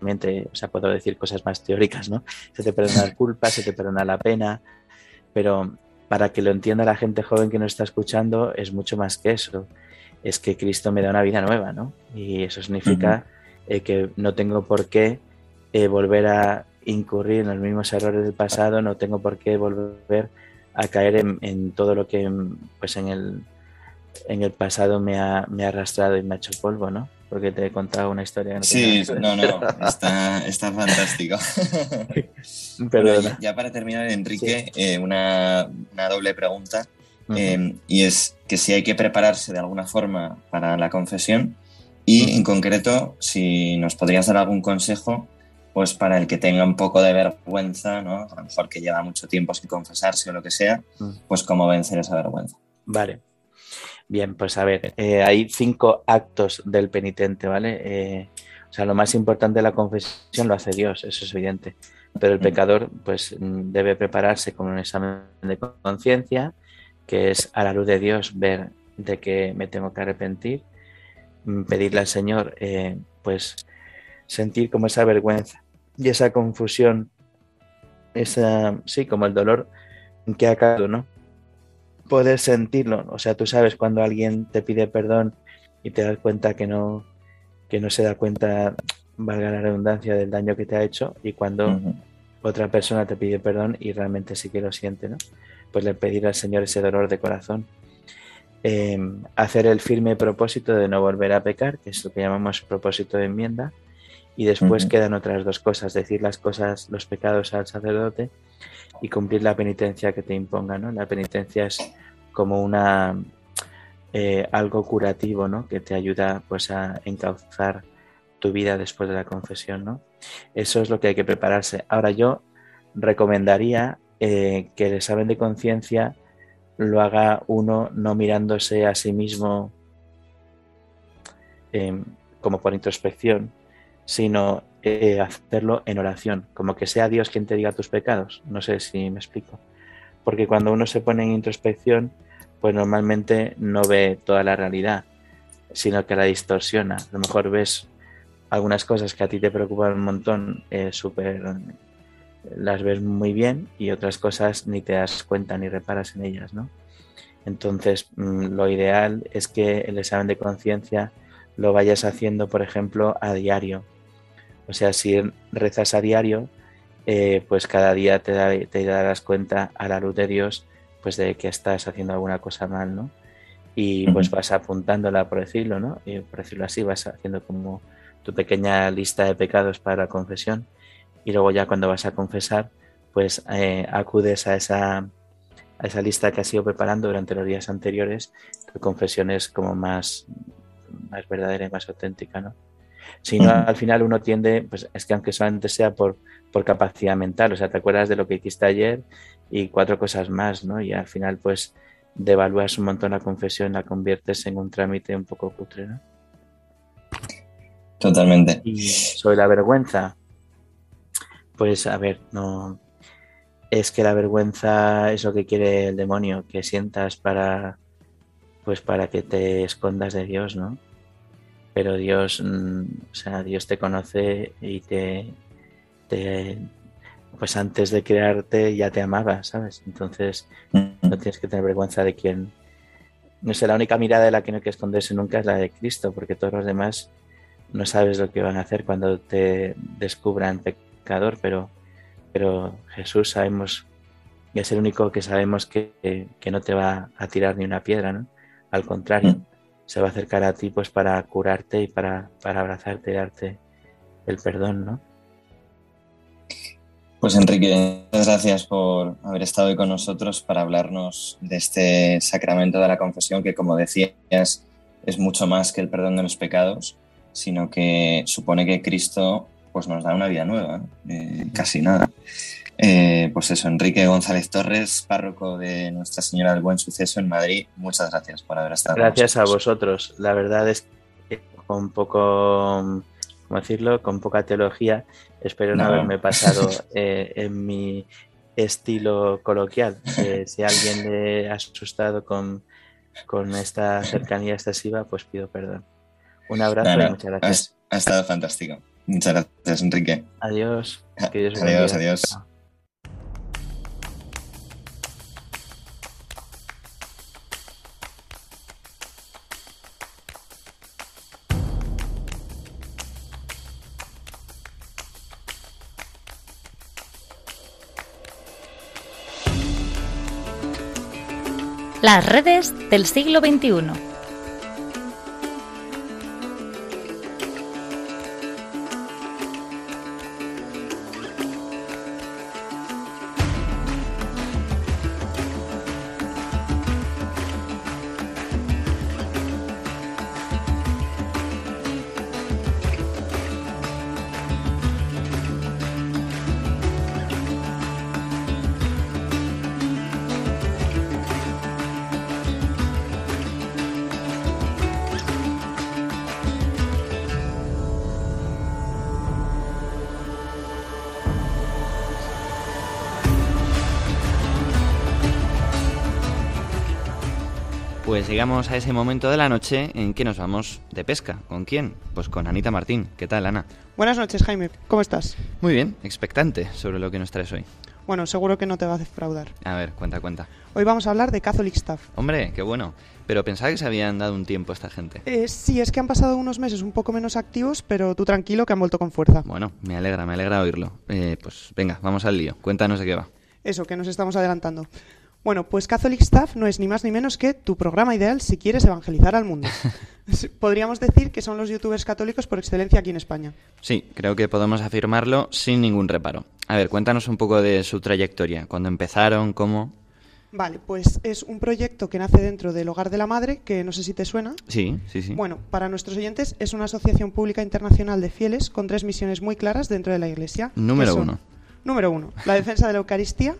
o sea, puedo decir cosas más teóricas, ¿no? Se te perdona la culpa, se te perdona la pena, pero para que lo entienda la gente joven que nos está escuchando es mucho más que eso. Es que Cristo me da una vida nueva, ¿no? Y eso significa eh, que no tengo por qué volver a incurrir en los mismos errores del pasado, no tengo por qué volver a caer en, todo lo que pues en el, en el pasado me ha, me ha, arrastrado y me ha hecho polvo, ¿no? Porque te he contado una historia. no sí, no, no, está, está fantástico. Perdona. ya para terminar, Enrique, eh, una, una, doble pregunta. Eh, y es que si hay que prepararse de alguna forma para la confesión y en concreto si nos podrías dar algún consejo pues para el que tenga un poco de vergüenza, ¿no? A lo mejor que lleva mucho tiempo sin confesarse o lo que sea, mm. pues cómo vencer esa vergüenza. Vale. Bien, pues a ver, eh, hay cinco actos del penitente, ¿vale? Eh, o sea, lo más importante de la confesión lo hace Dios, eso es evidente. Pero el mm. pecador, pues, mm, debe prepararse con un examen de conciencia, que es a la luz de Dios ver de que me tengo que arrepentir, pedirle al Señor eh, pues sentir como esa vergüenza y esa confusión, esa, sí, como el dolor que ha caído, ¿no? Poder sentirlo, o sea, tú sabes cuando alguien te pide perdón y te das cuenta que no, que no se da cuenta, valga la redundancia, del daño que te ha hecho y cuando otra persona te pide perdón y realmente sí que lo siente, ¿no? Pues le pedir al Señor ese dolor de corazón. Em, hacer el firme propósito de no volver a pecar, que es lo que llamamos propósito de enmienda, y después quedan otras dos cosas, decir las cosas, los pecados al sacerdote y cumplir la penitencia que te imponga, ¿no? La penitencia es como una eh, algo curativo, ¿no? Que te ayuda pues a encauzar tu vida después de la confesión, ¿no? Eso es lo que hay que prepararse. Ahora yo recomendaría eh, que el examen de conciencia lo haga uno no mirándose a sí mismo em, como por introspección, sino eh, hacerlo en oración, como que sea Dios quien te diga tus pecados. No sé si me explico. Porque cuando uno se pone en introspección, pues normalmente no ve toda la realidad, sino que la distorsiona. A lo mejor ves algunas cosas que a ti te preocupan un montón, eh, súper las ves muy bien y otras cosas ni te das cuenta ni reparas en ellas, ¿no? Entonces, mm, lo ideal es que el examen de conciencia lo vayas haciendo, por ejemplo, a diario. O sea, si rezas a diario, eh, pues cada día te, te, darás cuenta a la luz de Dios, pues de que estás haciendo alguna cosa mal, ¿no? Y pues vas apuntándola, por decirlo, ¿no? Y por decirlo así, vas haciendo como tu pequeña lista de pecados para la confesión. Y luego ya cuando vas a confesar, pues eh, acudes a esa, a esa lista que has ido preparando durante los días anteriores. Tu confesión es como más, más verdadera y más auténtica, ¿no? Si no, al final uno tiende, pues es que aunque solamente sea por, por capacidad mental, o sea, te acuerdas de lo que hiciste ayer y cuatro cosas más, ¿no? Y al final, pues, devalúas un montón la confesión, la conviertes en un trámite un poco cutre, ¿no? Totalmente. Y sobre la vergüenza, pues, a ver, no. Es que la vergüenza es lo que quiere el demonio, que sientas para, pues, para que te escondas de Dios, ¿no? Pero Dios, mm, o sea, Dios te conoce y te, pues antes de crearte ya te amaba, ¿sabes? Entonces no tienes que tener vergüenza de quién. No sé, la única mirada de la que no hay que esconderse nunca es la de Cristo, porque todos los demás no sabes lo que van a hacer cuando te descubran pecador, pero, pero Jesús sabemos, y es el único que sabemos que, que no te va a tirar ni una piedra, ¿no? Al contrario se va a acercar a ti pues para curarte y para, para abrazarte y darte el perdón, ¿no? Pues Enrique, muchas gracias por haber estado hoy con nosotros para hablarnos de este sacramento de la confesión que, como decías, es mucho más que el perdón de los pecados, sino que supone que Cristo pues, nos da una vida nueva, eh, casi nada. Eh, pues eso, Enrique González Torres, párroco de Nuestra Señora del Buen Suceso en Madrid, muchas gracias por haber estado. Gracias a vosotros. La verdad es que con poco, ¿cómo decirlo? Con poca teología, espero no, haberme pasado eh, en mi estilo coloquial. si alguien le ha asustado con, con esta cercanía excesiva, pues pido perdón. Un abrazo y muchas gracias. Ha, estado fantástico. Muchas gracias, Enrique. Adiós. adiós, adiós. Las redes del siglo XXI. Llegamos a ese momento de la noche en que nos vamos de pesca. ¿Con quién? Pues con Anita Martín. ¿Qué tal, Ana? Buenas noches, Jaime. ¿Cómo estás? Muy bien, expectante sobre lo que nos traes hoy. Bueno, seguro que no te va a defraudar. A ver, cuenta, cuenta. Hoy vamos a hablar de Catholic Staff. Hombre, qué bueno. Pero pensaba que se habían dado un tiempo esta gente. Eh, sí, es que han pasado unos meses un poco menos activos, pero tú tranquilo que han vuelto con fuerza. Bueno, me alegra, me alegra oírlo. Eh, pues venga, vamos al lío. Cuéntanos de qué va. Eso, que nos estamos adelantando. Bueno, pues Catholic Staff no es ni más ni menos que tu programa ideal si quieres evangelizar al mundo. Podríamos decir que son los youtubers católicos por excelencia aquí en España. Sí, creo que podemos afirmarlo sin ningún reparo. A ver, cuéntanos un poco de su trayectoria. ¿Cuándo empezaron? ¿Cómo? Vale, pues es un proyecto que nace dentro del Hogar de la Madre, que no sé si te suena. Sí, sí, sí. Bueno, para nuestros oyentes es una asociación pública internacional de fieles con tres misiones muy claras dentro de la Iglesia. Número uno. Número uno, la defensa de la Eucaristía,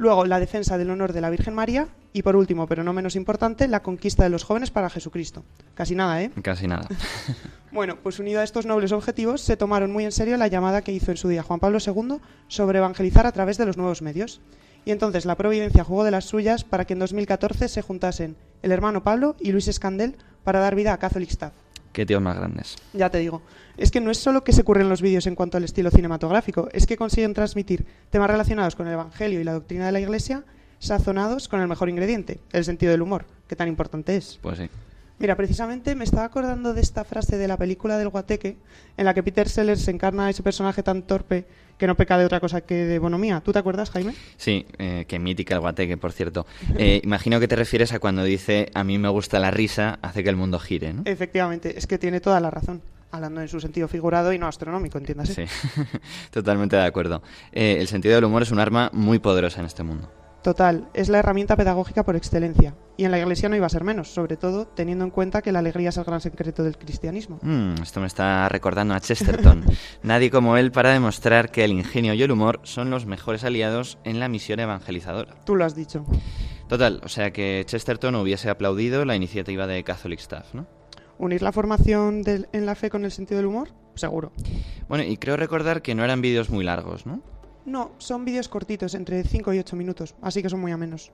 luego la defensa del honor de la Virgen María y por último, pero no menos importante, la conquista de los jóvenes para Jesucristo. Casi nada, ¿eh? Casi nada. bueno, pues unido a estos nobles objetivos, se tomaron muy en serio la llamada que hizo en su día Juan Pablo II sobre evangelizar a través de los nuevos medios. Y entonces la providencia jugó de las suyas para que en 2014 se juntasen el hermano Pablo y Luis Escandel para dar vida a Catholic Staff. Qué tíos más grandes. Ya te digo. Es que no es solo que se ocurren los vídeos en cuanto al estilo cinematográfico, es que consiguen transmitir temas relacionados con el Evangelio y la doctrina de la Iglesia, sazonados con el mejor ingrediente, el sentido del humor, que tan importante es. Pues sí. Mira, precisamente me estaba acordando de esta frase de la película del Guateque, en la que Peter Sellers encarna a ese personaje tan torpe que no peca de otra cosa que de bonomía. ¿Tú te acuerdas, Jaime? Sí, eh, que mítica el Guateque, por cierto. Eh, imagino que te refieres a cuando dice a mí me gusta la risa, hace que el mundo gire, ¿no? Efectivamente, es que tiene toda la razón. Hablando en su sentido figurado y no astronómico, entiéndase. Sí, totalmente de acuerdo. Eh, el sentido del humor es un arma muy poderosa en este mundo. Total, es la herramienta pedagógica por excelencia. Y en la iglesia no iba a ser menos, sobre todo teniendo en cuenta que la alegría es el gran secreto del cristianismo. Mm, esto me está recordando a Chesterton. Nadie como él para demostrar que el ingenio y el humor son los mejores aliados en la misión evangelizadora. Tú lo has dicho. Total, o sea que Chesterton hubiese aplaudido la iniciativa de Catholic Staff, ¿no? ¿Unir la formación del, en la fe con el sentido del humor? Seguro. Bueno, y creo recordar que no eran vídeos muy largos, ¿no? No, son vídeos cortitos, entre 5 y 8 minutos, así que son muy amenos.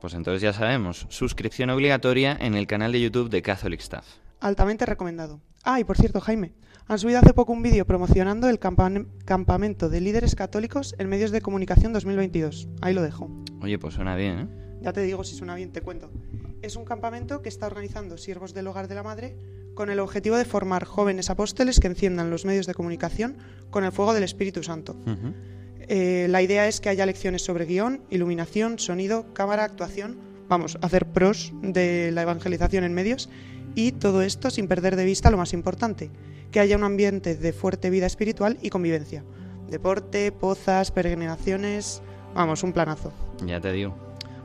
Pues entonces ya sabemos, suscripción obligatoria en el canal de YouTube de Catholic Staff. Altamente recomendado. Ah, y por cierto, Jaime, han subido hace poco un vídeo promocionando el campamento de líderes católicos en medios de comunicación 2022. Ahí lo dejo. Oye, pues suena bien, ¿eh? Ya te digo, si suena bien, te cuento. Es un campamento que está organizando Siervos del Hogar de la Madre con el objetivo de formar jóvenes apóstoles que enciendan los medios de comunicación con el fuego del Espíritu Santo. Eh, la idea es que haya lecciones sobre guion, iluminación, sonido, cámara, actuación, vamos, hacer pros de la evangelización en medios y todo esto sin perder de vista lo más importante, que haya un ambiente de fuerte vida espiritual y convivencia. Deporte, pozas, peregrinaciones, vamos, un planazo. Ya te digo.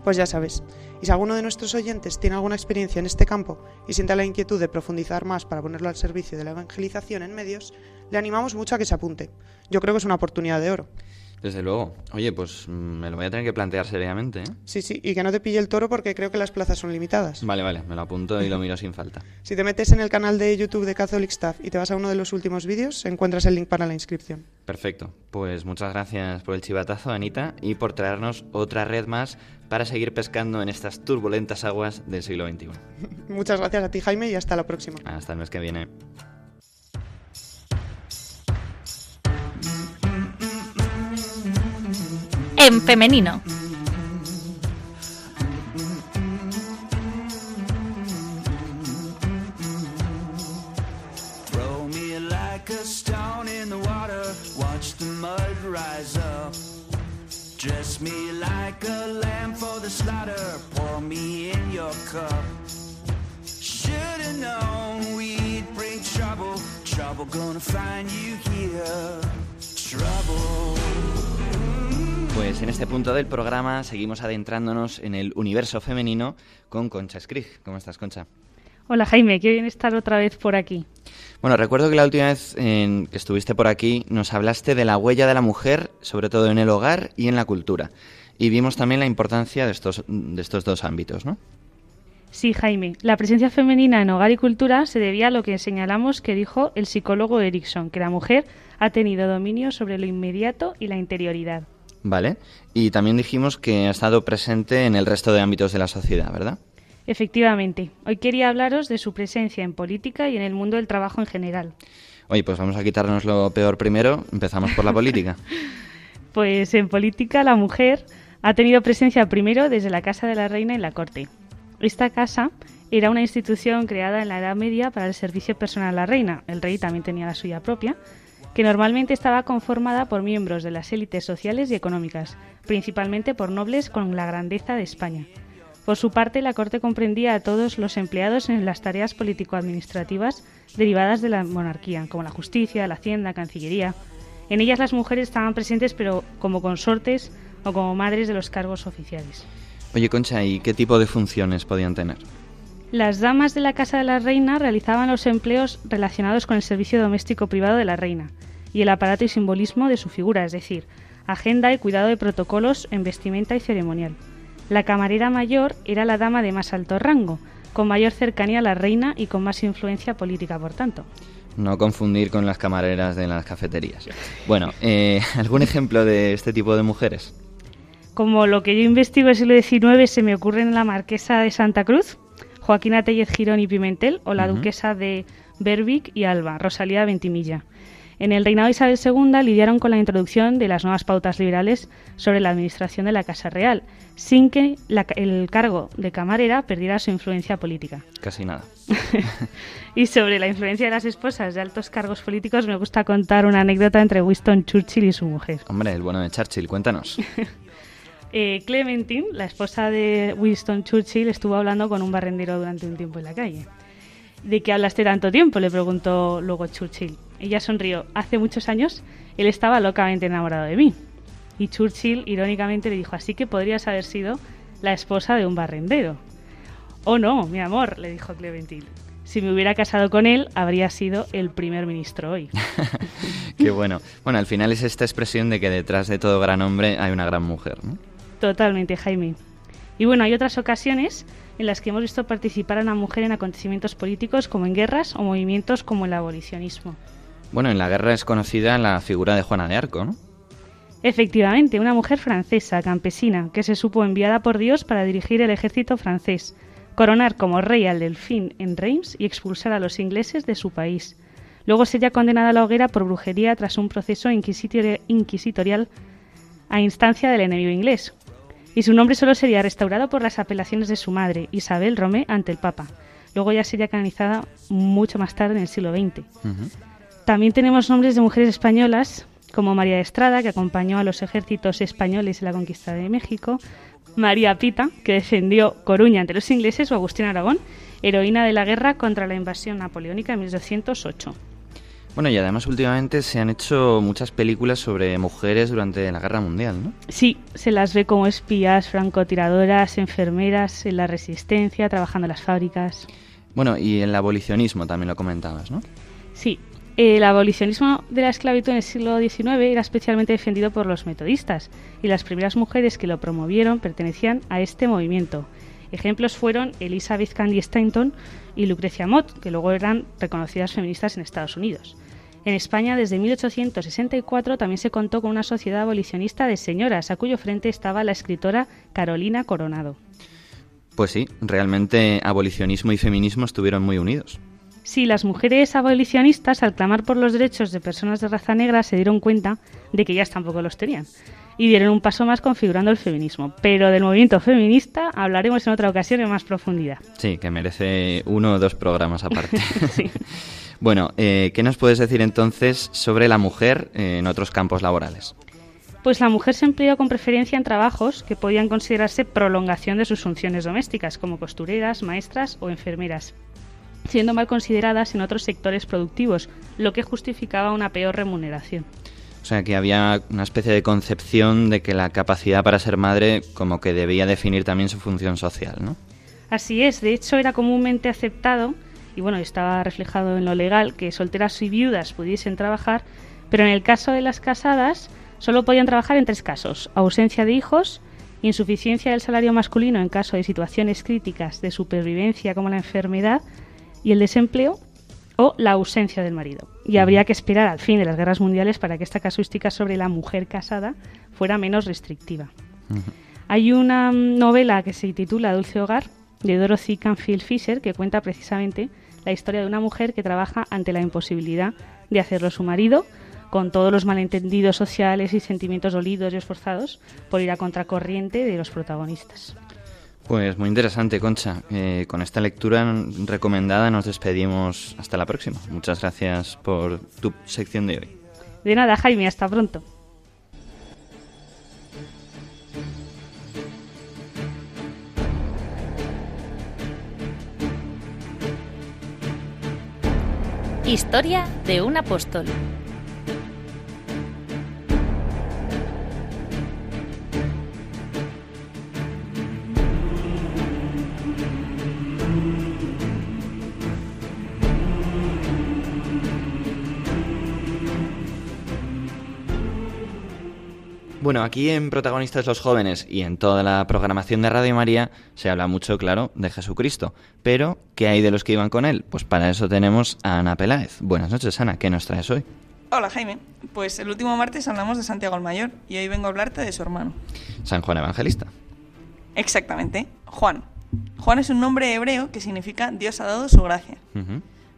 Pues ya sabes. Y si alguno de nuestros oyentes tiene alguna experiencia en este campo y siente la inquietud de profundizar más para ponerlo al servicio de la evangelización en medios, le animamos mucho a que se apunte. Yo creo que es una oportunidad de oro. Desde luego. Oye, pues mm, me lo voy a tener que plantear seriamente. ¿eh? Sí, sí, y que no te pille el toro porque creo que las plazas son limitadas. Vale, vale, me lo apunto y lo miro sin falta. Si te metes en el canal de YouTube de Catholic Staff y te vas a uno de los últimos vídeos, encuentras el link para la inscripción. Perfecto. Pues muchas gracias por el chivatazo, Anita, y por traernos otra red más para seguir pescando en estas turbulentas aguas del siglo XXI. muchas gracias a ti, Jaime, y hasta la próxima. Hasta el mes que viene. Rise up. Dress me like a lamb for the slaughter, pour me in your cup. Should've known we'd bring trouble, trouble gonna find you here. Trouble. Pues en este punto del programa seguimos adentrándonos en el universo femenino con Concha Skrig. ¿Cómo estás, Concha? Hola Jaime, qué bien estar otra vez por aquí. Bueno, recuerdo que la última vez en que estuviste por aquí nos hablaste de la huella de la mujer, sobre todo en el hogar y en la cultura. Y vimos también la importancia de estos, de estos dos ámbitos, ¿no? Sí, Jaime. La presencia femenina en hogar y cultura se debía a lo que señalamos que dijo el psicólogo Erickson, que la mujer ha tenido dominio sobre lo inmediato y la interioridad. Vale. Y también dijimos que ha estado presente en el resto de ámbitos de la sociedad, ¿verdad? Efectivamente, hoy quería hablaros de su presencia en política y en el mundo del trabajo en general. Oye, pues vamos a quitarnos lo peor primero. Empezamos por la política. pues en política la mujer ha tenido presencia primero desde la Casa de la Reina en la Corte. Esta casa era una institución creada en la Edad Media para el servicio personal a la reina. El rey también tenía la suya propia, que normalmente estaba conformada por miembros de las élites sociales y económicas, principalmente por nobles con la grandeza de España. Por su parte, la Corte comprendía a todos los empleados en las tareas político-administrativas derivadas de la monarquía, como la justicia, la hacienda, cancillería. En ellas las mujeres estaban presentes, pero como consortes o como madres de los cargos oficiales. Oye, Concha, ¿y qué tipo de funciones podían tener? Las damas de la Casa de la Reina realizaban los empleos relacionados con el servicio doméstico privado de la reina y el aparato y simbolismo de su figura, es decir, agenda y cuidado de protocolos en vestimenta y ceremonial. La camarera mayor era la dama de más alto rango, con mayor cercanía a la reina y con más influencia política, por tanto. No confundir con las camareras de las cafeterías. Bueno, eh, ¿algún ejemplo de este tipo de mujeres? Como lo que yo investigo del siglo XIX se me ocurre en la marquesa de Santa Cruz, Joaquina Tellez Girón y Pimentel, o la duquesa de Berwick y Alba, Rosalía Ventimilla. En el reinado de Isabel II lidiaron con la introducción de las nuevas pautas liberales sobre la administración de la Casa Real, sin que el cargo de camarera perdiera su influencia política. Casi nada. y sobre la influencia de las esposas de altos cargos políticos me gusta contar una anécdota entre Winston Churchill y su mujer. Hombre, el bueno de Churchill, cuéntanos. eh, Clementine, la esposa de Winston Churchill, estuvo hablando con un barrendero durante un tiempo en la calle. ¿De qué hablaste tanto tiempo? le preguntó luego Churchill. Ella sonrió. Hace muchos años él estaba locamente enamorado de mí. Y Churchill irónicamente le dijo, así que podrías haber sido la esposa de un barrendero. Oh no, mi amor, le dijo Clementine. Si me hubiera casado con él, habría sido el primer ministro hoy. Qué bueno. Bueno, al final es esta expresión de que detrás de todo gran hombre hay una gran mujer, ¿no? Totalmente, Jaime. Y bueno, hay otras ocasiones en las que hemos visto participar a una mujer en acontecimientos políticos como en guerras o movimientos como el abolicionismo. Bueno, en la guerra es conocida la figura de Juana de Arco, ¿no? Efectivamente, una mujer francesa, campesina, que se supo enviada por Dios para dirigir el ejército francés, coronar como rey al delfín en Reims y expulsar a los ingleses de su país. Luego sería condenada a la hoguera por brujería tras un proceso inquisitorial a instancia del enemigo inglés. Y su nombre solo sería restaurado por las apelaciones de su madre, Isabel Romé, ante el Papa. Luego ya sería canonizada mucho más tarde en el siglo XX. También tenemos nombres de mujeres españolas, como María de Estrada, que acompañó a los ejércitos españoles en la conquista de México, María Pita, que defendió Coruña ante los ingleses, o Agustín Aragón, heroína de la guerra contra la invasión napoleónica en 1208. Bueno, y además últimamente se han hecho muchas películas sobre mujeres durante la Guerra Mundial, ¿no? Sí, se las ve como espías, francotiradoras, enfermeras, en la resistencia, trabajando en las fábricas. Bueno, y el abolicionismo también lo comentabas, ¿no? Sí, el abolicionismo de la esclavitud en el siglo XIX era especialmente defendido por los metodistas y las primeras mujeres que lo promovieron pertenecían a este movimiento. Ejemplos fueron Elizabeth Cady Stanton y Lucrecia Mott, que luego eran reconocidas feministas en Estados Unidos. En España, desde 1864, también se contó con una sociedad abolicionista de señoras, a cuyo frente estaba la escritora Carolina Coronado. Pues sí, realmente abolicionismo y feminismo estuvieron muy unidos. Sí, las mujeres abolicionistas, al clamar por los derechos de personas de raza negra, se dieron cuenta de que ellas tampoco los tenían y dieron un paso más configurando el feminismo. Pero del movimiento feminista hablaremos en otra ocasión en más profundidad. Sí, que merece uno o dos programas aparte. Bueno, eh, ¿qué nos puedes decir entonces sobre la mujer en otros campos laborales? Pues la mujer se empleó con preferencia en trabajos que podían considerarse prolongación de sus funciones domésticas, como costureras, maestras o enfermeras siendo mal consideradas en otros sectores productivos, lo que justificaba una peor remuneración. O sea, que había una especie de concepción de que la capacidad para ser madre como que debía definir también su función social, ¿no? Así es, de hecho era comúnmente aceptado, y bueno, estaba reflejado en lo legal, que solteras y viudas pudiesen trabajar, pero en el caso de las casadas solo podían trabajar en tres casos, ausencia de hijos, insuficiencia del salario masculino en caso de situaciones críticas de supervivencia como la enfermedad, y el desempleo o la ausencia del marido. Y habría que esperar al fin de las guerras mundiales para que esta casuística sobre la mujer casada fuera menos restrictiva. Hay una novela que se titula Dulce Hogar de Dorothy Canfield Fisher que cuenta precisamente la historia de una mujer que trabaja ante la imposibilidad de hacerlo su marido, con todos los malentendidos sociales y sentimientos dolidos y esforzados por ir a contracorriente de los protagonistas. Pues muy interesante, Concha. Eh, con esta lectura recomendada nos despedimos hasta la próxima. Muchas gracias por tu sección de hoy. De nada, Jaime, hasta pronto. Historia de un apóstol. Bueno, aquí en Protagonistas los Jóvenes y en toda la programación de Radio María se habla mucho, claro, de Jesucristo. Pero, ¿qué hay de los que iban con él? Pues para eso tenemos a Ana Peláez. Buenas noches, Ana. ¿Qué nos traes hoy? Hola, Jaime. Pues el último martes hablamos de Santiago el Mayor y hoy vengo a hablarte de su hermano. San Juan Evangelista. Exactamente, Juan. Juan es un nombre hebreo que significa Dios ha dado su gracia.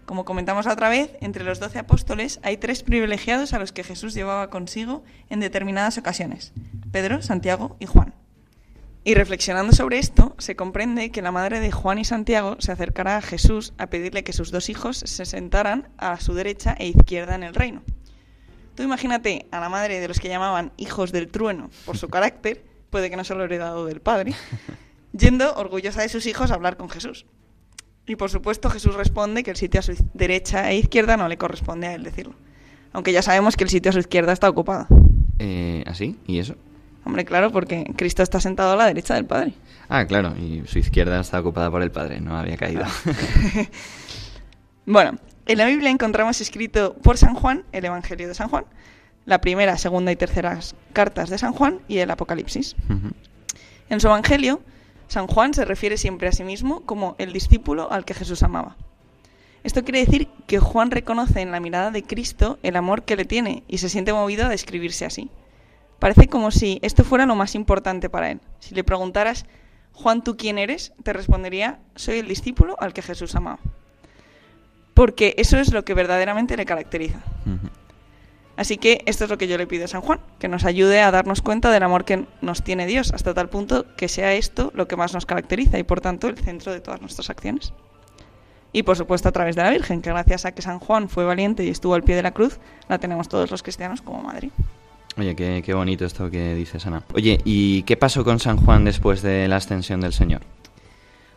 Como comentamos otra vez, entre los doce apóstoles hay tres privilegiados a los que Jesús llevaba consigo en determinadas ocasiones, Pedro, Santiago y Juan. Y reflexionando sobre esto, se comprende que la madre de Juan y Santiago se acercará a Jesús a pedirle que sus dos hijos se sentaran a su derecha e izquierda en el reino. Tú imagínate a la madre de los que llamaban hijos del trueno por su carácter, puede que no se lo heredado del padre, yendo orgullosa de sus hijos a hablar con Jesús. Y por supuesto Jesús responde que el sitio a su derecha e izquierda no le corresponde a él decirlo. Aunque ya sabemos que el sitio a su izquierda está ocupado. Eh, ¿Así? ¿Y eso? Hombre, claro, porque Cristo está sentado a la derecha del Padre. Ah, claro, y su izquierda está ocupada por el Padre, no había caído. bueno, en la Biblia encontramos escrito por San Juan el Evangelio de San Juan, la primera, segunda y tercera cartas de San Juan y el Apocalipsis. En su Evangelio, San Juan se refiere siempre a sí mismo como el discípulo al que Jesús amaba. Esto quiere decir que Juan reconoce en la mirada de Cristo el amor que le tiene y se siente movido a describirse así. Parece como si esto fuera lo más importante para él. Si le preguntaras, Juan, ¿tú quién eres? Te respondería, soy el discípulo al que Jesús amaba. Porque eso es lo que verdaderamente le caracteriza. Así que esto es lo que yo le pido a San Juan, que nos ayude a darnos cuenta del amor que nos tiene Dios, hasta tal punto que sea esto lo que más nos caracteriza y por tanto el centro de todas nuestras acciones. Y por supuesto a través de la Virgen, que gracias a que San Juan fue valiente y estuvo al pie de la cruz, la tenemos todos los cristianos como madre. Oye, qué, qué bonito esto que dices, Ana. Oye, ¿y qué pasó con San Juan después de la ascensión del Señor?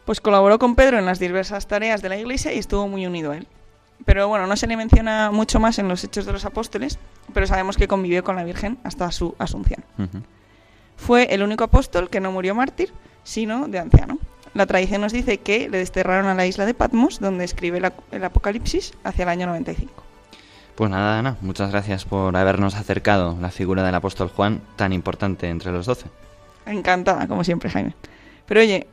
Pues colaboró con Pedro en las diversas tareas de la Iglesia y estuvo muy unido a él pero bueno, no se le menciona mucho más en los Hechos de los Apóstoles, pero sabemos que convivió con la Virgen hasta su asunción. Fue el único apóstol que no murió mártir, sino de anciano. La tradición nos dice que le desterraron a la isla de Patmos, donde escribe el Apocalipsis, hacia el año 95. Pues nada, Ana, muchas gracias por habernos acercado la figura del apóstol Juan, tan importante entre los doce. Encantada, como siempre, Jaime. Pero oye,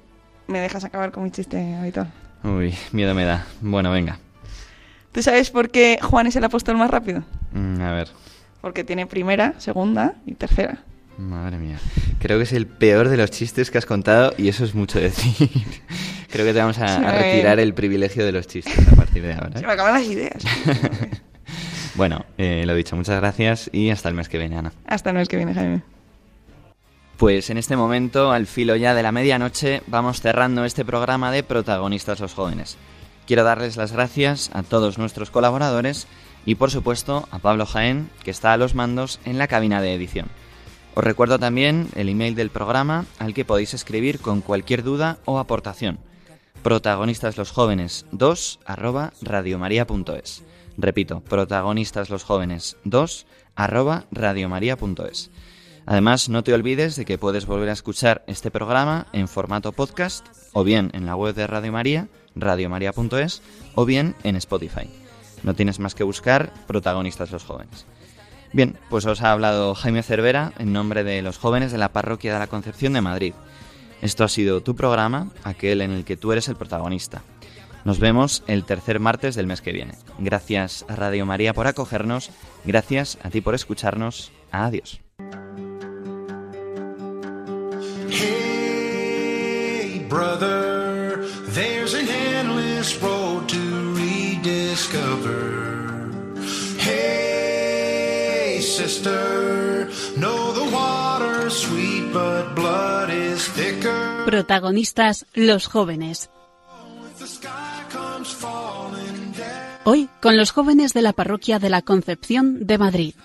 ¿me dejas acabar con mi chiste habitual? Uy, miedo me da. Bueno, venga. ¿Tú sabes por qué Juan es el apóstol más rápido? Mm, a ver. Porque tiene primera, segunda y tercera. Madre mía. Creo que es el peor de los chistes que has contado y eso es mucho decir. Creo que te vamos a, retirar el privilegio de los chistes a partir de ahora. Se me acaban las ideas. bueno, eh, lo dicho, muchas gracias y hasta el mes que viene, Ana. Hasta el mes que viene, Jaime. Pues en este momento, al filo ya de la medianoche, vamos cerrando este programa de Protagonistas los Jóvenes. Quiero darles las gracias a todos nuestros colaboradores y por supuesto a Pablo Jaén, que está a los mandos en la cabina de edición. Os recuerdo también el email del programa al que podéis escribir con cualquier duda o aportación. Protagonistas los jóvenes 2 arroba radiomaria.es. Repito, protagonistas los jóvenes 2 arroba radiomaria.es. Además, no te olvides de que puedes volver a escuchar este programa en formato podcast o bien en la web de Radio María radiomaria.es o bien en Spotify. No tienes más que buscar protagonistas los jóvenes. Bien, pues os ha hablado Jaime Cervera en nombre de los jóvenes de la Parroquia de la Concepción de Madrid. Esto ha sido tu programa, aquel en el que tú eres el protagonista. Nos vemos el tercer martes del mes que viene. Gracias a Radio María por acogernos, gracias a ti por escucharnos. Adiós. Endless road to rediscover. Hey, sister, know the water's sweet, but blood is thicker. Protagonistas los jóvenes. Hoy con los jóvenes de la parroquia de la Concepción de Madrid.